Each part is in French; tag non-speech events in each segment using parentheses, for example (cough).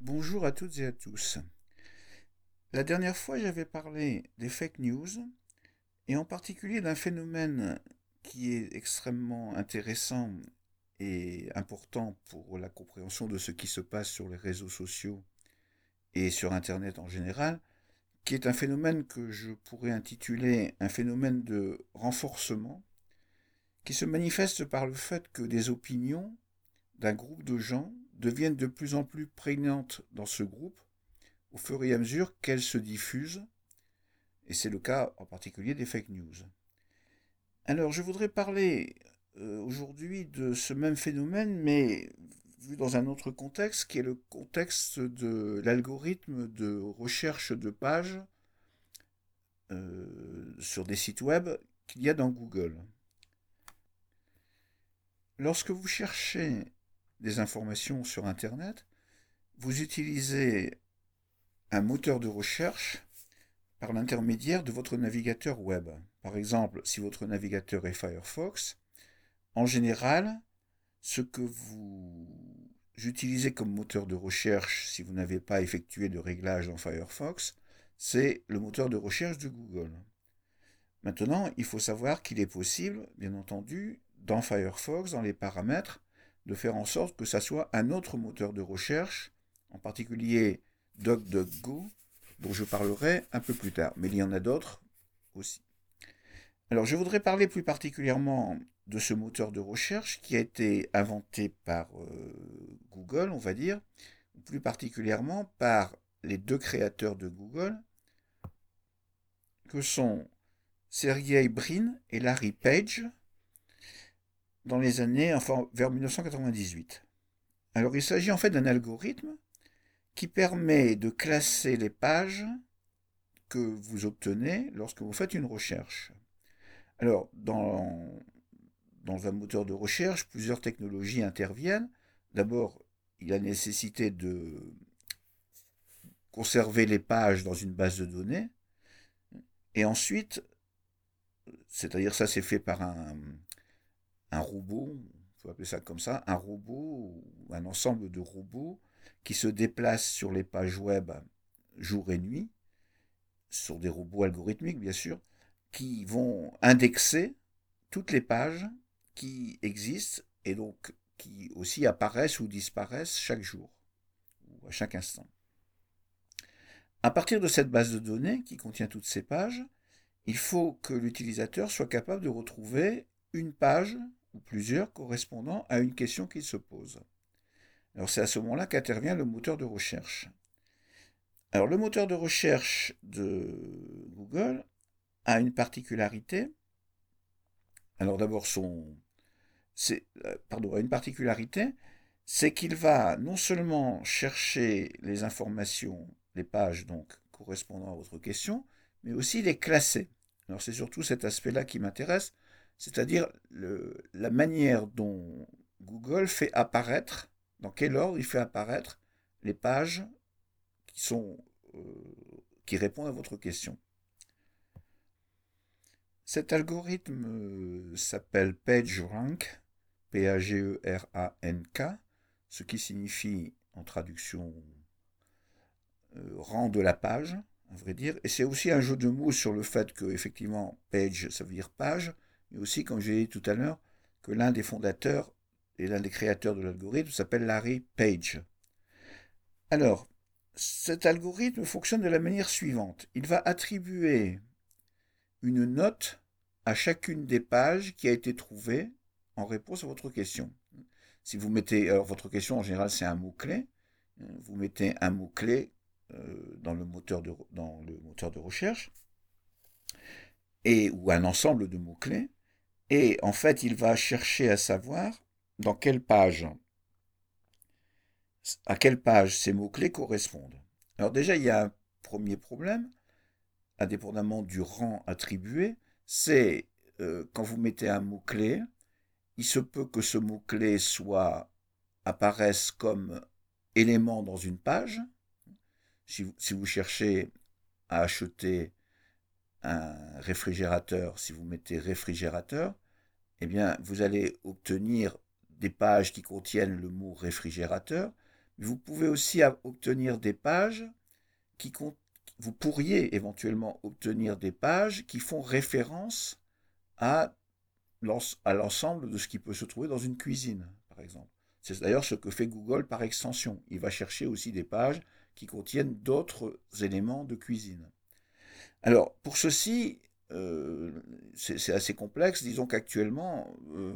Bonjour à toutes et à tous. La dernière fois, j'avais parlé des fake news et en particulier d'un phénomène qui est extrêmement intéressant et important pour la compréhension de ce qui se passe sur les réseaux sociaux et sur Internet en général, qui est un phénomène que je pourrais intituler un phénomène de renforcement, qui se manifeste par le fait que des opinions d'un groupe de gens deviennent de plus en plus prégnantes dans ce groupe au fur et à mesure qu'elles se diffusent, et c'est le cas en particulier des fake news. Alors je voudrais parler euh, aujourd'hui de ce même phénomène, mais vu dans un autre contexte, qui est le contexte de l'algorithme de recherche de pages euh, sur des sites web qu'il y a dans Google. Lorsque vous cherchez des informations sur Internet, vous utilisez un moteur de recherche par l'intermédiaire de votre navigateur web. Par exemple, si votre navigateur est Firefox, en général, ce que vous utilisez comme moteur de recherche si vous n'avez pas effectué de réglage dans Firefox, c'est le moteur de recherche de Google. Maintenant, il faut savoir qu'il est possible, bien entendu, dans Firefox, dans les paramètres, de faire en sorte que ça soit un autre moteur de recherche, en particulier DuckDuckGo, dont je parlerai un peu plus tard, mais il y en a d'autres aussi. Alors je voudrais parler plus particulièrement de ce moteur de recherche qui a été inventé par euh, Google, on va dire, plus particulièrement par les deux créateurs de Google, que sont Sergey Brin et Larry Page, dans les années, enfin vers 1998. Alors il s'agit en fait d'un algorithme qui permet de classer les pages que vous obtenez lorsque vous faites une recherche. Alors, dans, dans un moteur de recherche, plusieurs technologies interviennent. D'abord, il y a nécessité de conserver les pages dans une base de données. Et ensuite, c'est-à-dire ça c'est fait par un, un robot, on peut appeler ça comme ça, un robot un ensemble de robots qui se déplacent sur les pages web jour et nuit, sur des robots algorithmiques bien sûr, qui vont indexer toutes les pages qui existent et donc qui aussi apparaissent ou disparaissent chaque jour ou à chaque instant. À partir de cette base de données qui contient toutes ces pages, il faut que l'utilisateur soit capable de retrouver une page ou plusieurs correspondant à une question qu'il se pose. Alors c'est à ce moment-là qu'intervient le moteur de recherche. Alors le moteur de recherche de Google a une particularité. Alors d'abord son c'est euh, pardon, une particularité, c'est qu'il va non seulement chercher les informations, les pages donc correspondant à votre question, mais aussi les classer. Alors c'est surtout cet aspect-là qui m'intéresse, c'est-à-dire la manière dont Google fait apparaître, dans quel ordre il fait apparaître les pages qui, euh, répondent à votre question. Cet algorithme euh, s'appelle PageRank, P-A-G-E-R-A-N-K, ce qui signifie en traduction euh, rang de la page, à vrai dire. Et c'est aussi un jeu de mots sur le fait que, effectivement, page, ça veut dire page, mais aussi, comme j'ai dit tout à l'heure, que l'un des fondateurs et l'un des créateurs de l'algorithme s'appelle Larry Page. Alors, cet algorithme fonctionne de la manière suivante. Il va attribuer une note à chacune des pages qui a été trouvée en réponse à votre question. Si vous mettez, alors votre question en général c'est un mot-clé, vous mettez un mot-clé euh, dans, le moteur de, dans le moteur de recherche, et, ou un ensemble de mots-clés, et en fait, il va chercher à savoir dans quelle page, à quelle page ces mots-clés correspondent. Alors déjà, il y a un premier problème, indépendamment du rang attribué, c'est euh, quand vous mettez un mot-clé, il se peut que ce mot-clé soit apparaisse comme élément dans une page. Si si vous cherchez à acheter un réfrigérateur, si vous mettez réfrigérateur, eh bien, vous allez obtenir des pages qui contiennent le mot réfrigérateur, Vous pouvez aussi obtenir des pages qui vous pourriez éventuellement obtenir des pages qui font référence à l'ensemble de ce qui peut se trouver dans une cuisine, par exemple. C'est d'ailleurs ce que fait Google par extension. Il va chercher aussi des pages qui contiennent d'autres éléments de cuisine. Alors, pour ceci, euh, c'est assez complexe. Disons qu'actuellement, euh,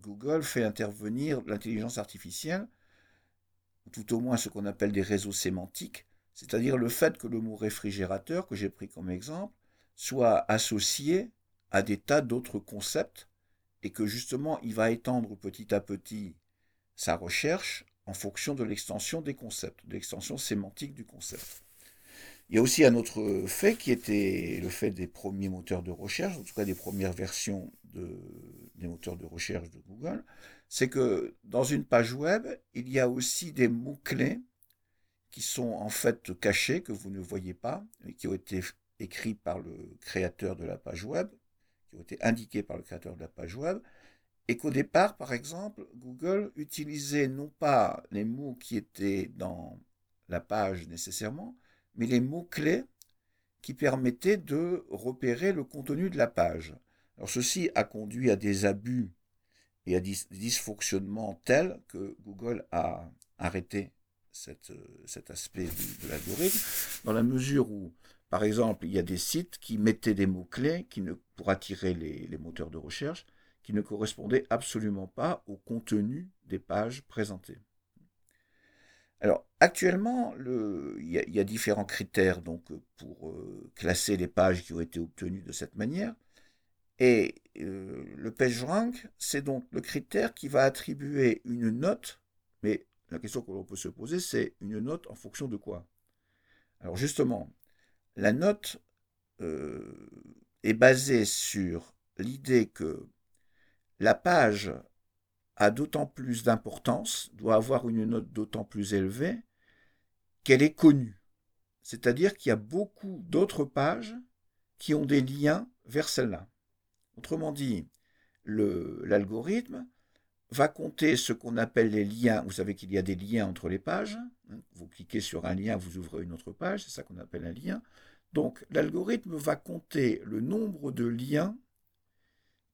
Google fait intervenir l'intelligence artificielle, tout au moins ce qu'on appelle des réseaux sémantiques, c'est-à-dire le fait que le mot réfrigérateur, que j'ai pris comme exemple, soit associé à des tas d'autres concepts et que justement il va étendre petit à petit sa recherche en fonction de l'extension des concepts, de l'extension sémantique du concept. Il y a aussi un autre fait qui était le fait des premiers moteurs de recherche, en tout cas des premières versions des moteurs de recherche de Google, c'est que dans une page web, il y a aussi des mots-clés qui sont en fait cachés, que vous ne voyez pas, qui ont été écrits par le créateur de la page web, qui ont été indiqués par le créateur de la page web, et qu'au départ, par exemple, Google utilisait non pas les mots qui étaient dans la page nécessairement, mais les mots-clés qui permettaient de repérer le contenu de la page. Alors ceci a conduit à des abus et à des dysfonctionnements tels que Google a arrêté cet aspect de, l'algorithme, dans la mesure où, par exemple, il y a des sites qui mettaient des mots-clés qui ne, pour attirer les, les moteurs de recherche, qui ne correspondaient absolument pas au contenu des pages présentées. Alors, actuellement, il y, a différents critères donc, pour euh, classer les pages qui ont été obtenues de cette manière. Et euh, le PageRank, c'est donc le critère qui va attribuer une note, mais la question que l'on peut se poser, c'est une note en fonction de quoi? Alors justement, la note euh, est basée sur l'idée que la page a d'autant plus d'importance, doit avoir une note d'autant plus élevée qu'elle est connue. C'est-à-dire qu'il y a beaucoup d'autres pages qui ont des liens vers celle-là. Autrement dit, l'algorithme va compter ce qu'on appelle les liens. Vous savez qu'il y a des liens entre les pages. Vous cliquez sur un lien, vous ouvrez une autre page, c'est ça qu'on appelle un lien. Donc l'algorithme va compter le nombre de liens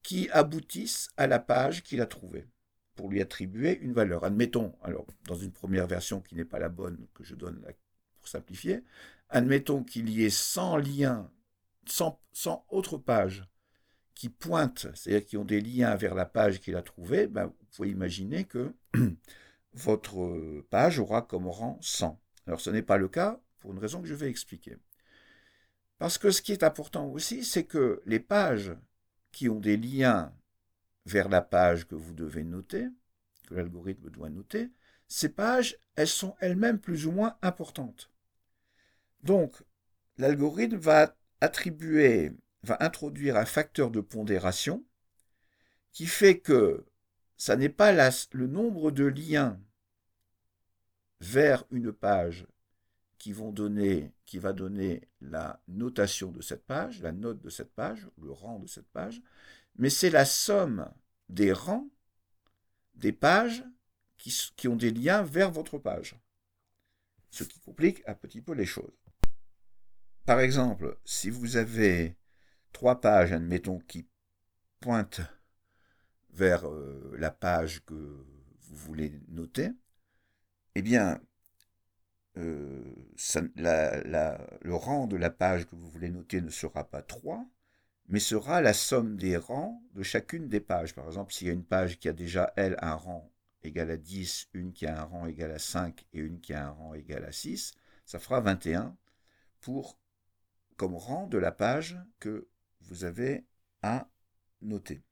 qui aboutissent à la page qu'il a trouvée pour lui attribuer une valeur. Admettons, alors dans une première version qui n'est pas la bonne que je donne pour simplifier, admettons qu'il y ait 100 liens, 100, 100 autres pages qui pointent, c'est-à-dire qui ont des liens vers la page qu'il a trouvée, ben, vous pouvez imaginer que (clears throat) votre page aura comme rang 100. Alors ce n'est pas le cas pour une raison que je vais expliquer. Parce que ce qui est important aussi, c'est que les pages qui ont des liens vers la page que vous devez noter, que l'algorithme doit noter, ces pages, elles sont elles-mêmes plus ou moins importantes. Donc, l'algorithme va attribuer, va introduire un facteur de pondération qui fait que ça n'est pas le nombre de liens vers une page qui vont donner, qui va donner la notation de cette page, la note de cette page, le rang de cette page, mais c'est la somme des rangs des pages qui, ont des liens vers votre page. Ce qui complique un petit peu les choses. Par exemple, si vous avez trois pages, admettons, qui pointent vers euh, la page que vous voulez noter, eh bien, euh, le rang de la page que vous voulez noter ne sera pas 3, mais sera la somme des rangs de chacune des pages. Par exemple, s'il y a une page qui a déjà, elle, un rang égal à 10, une qui a un rang égal à 5 et une qui a un rang égal à 6, ça fera 21 pour, comme rang de la page que vous avez à noter.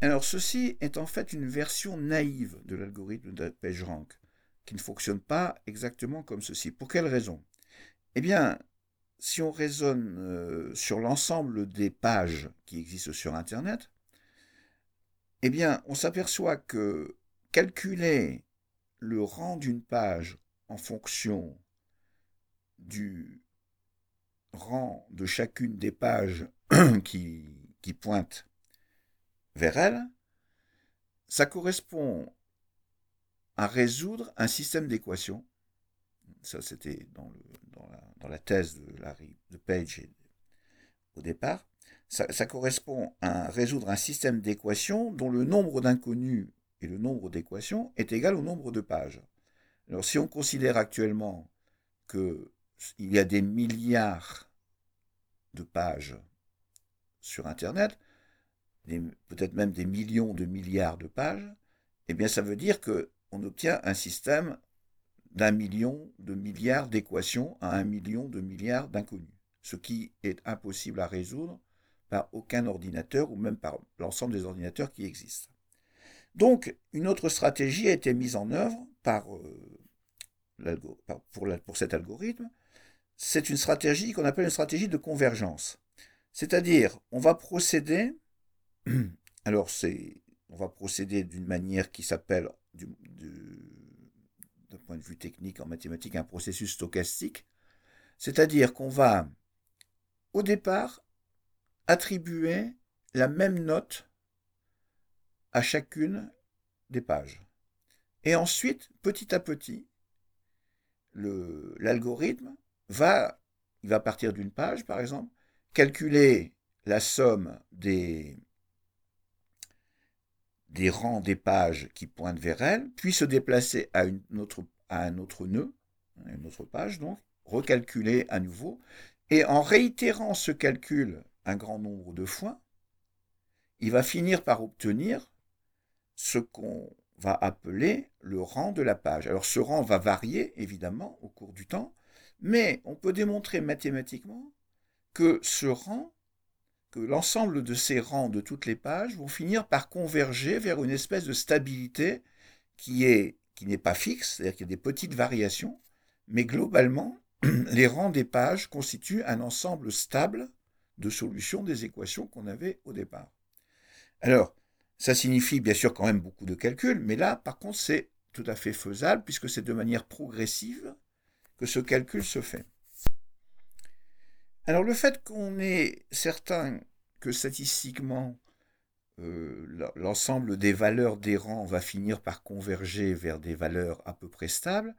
Alors ceci est en fait une version naïve de l'algorithme de PageRank, qui ne fonctionne pas exactement comme ceci. Pour quelle raison? Eh bien, si on raisonne euh, sur l'ensemble des pages qui existent sur Internet, eh bien, on s'aperçoit que calculer le rang d'une page en fonction du rang de chacune des pages (clears throat) qui, qui pointent vers elle, ça correspond à résoudre un système d'équations. Ça, c'était dans, la, thèse de, Larry, Page au départ. Ça, ça, correspond à résoudre un système d'équations dont le nombre d'inconnus et le nombre d'équations est égal au nombre de pages. Alors, si on considère actuellement qu'il y a des milliards de pages sur Internet, peut-être même des millions de milliards de pages, eh bien ça veut dire qu'on obtient un système d'un million de milliards d'équations à un million de milliards d'inconnus, ce qui est impossible à résoudre par aucun ordinateur ou même par l'ensemble des ordinateurs qui existent. Donc, une autre stratégie a été mise en œuvre par, euh, pour, pour cet algorithme. C'est une stratégie qu'on appelle une stratégie de convergence. C'est-à-dire, on va procéder (clears throat) Alors, c'est, on va procéder d'une manière qui s'appelle, d'un point de vue technique en mathématiques, un processus stochastique. C'est-à-dire qu'on va, au départ, attribuer la même note à chacune des pages. Et ensuite, petit à petit, l'algorithme va, il va partir d'une page, par exemple, calculer la somme des, des rangs des pages qui pointent vers elle, puis se déplacer à, un autre nœud, une autre page donc, recalculer à nouveau, et en réitérant ce calcul un grand nombre de fois, il va finir par obtenir ce qu'on va appeler le rang de la page. Alors ce rang va varier évidemment au cours du temps, mais on peut démontrer mathématiquement que ce rang l'ensemble de ces rangs de toutes les pages vont finir par converger vers une espèce de stabilité qui est qui n'est pas fixe, c'est-à-dire qu'il y a des petites variations, mais globalement, (clears throat) les rangs des pages constituent un ensemble stable de solutions des équations qu'on avait au départ. Alors, ça signifie bien sûr quand même beaucoup de calculs, mais là, par contre, c'est tout à fait faisable puisque c'est de manière progressive que ce calcul se fait. Alors le fait qu'on est certain que statistiquement euh, l'ensemble des valeurs des rangs va finir par converger vers des valeurs à peu près stables,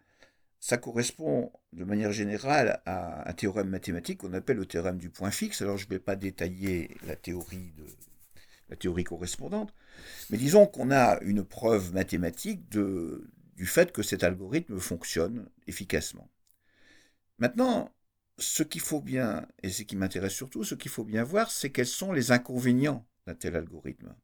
ça correspond de manière générale à un théorème mathématique qu'on appelle le théorème du point fixe. Alors je ne vais pas détailler la théorie, correspondante, mais disons qu'on a une preuve mathématique du fait que cet algorithme fonctionne efficacement. Maintenant, ce qu'il faut bien, et ce qui m'intéresse surtout, ce qu'il faut bien voir, c'est quels sont les inconvénients d'un tel algorithme.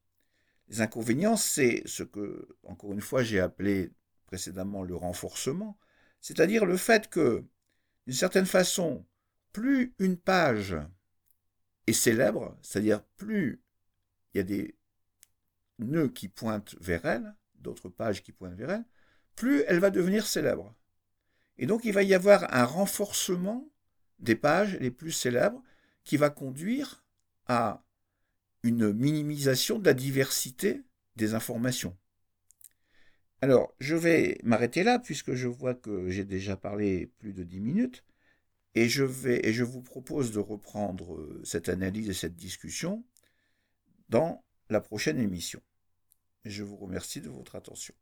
Les inconvénients, c'est ce que, encore une fois, j'ai appelé précédemment le renforcement, c'est-à-dire le fait que, d'une certaine façon, plus une page est célèbre, c'est-à-dire plus il y a des nœuds qui pointent vers elle, d'autres pages qui pointent vers elle, plus elle va devenir célèbre. Et donc il va y avoir un renforcement des pages les plus célèbres qui va conduire à une minimisation de la diversité des informations. Alors, je vais m'arrêter là puisque je vois que j'ai déjà parlé plus de dix minutes et je, vais, et je vous propose de reprendre euh, cette analyse et cette discussion dans la prochaine émission. Je vous remercie de votre attention.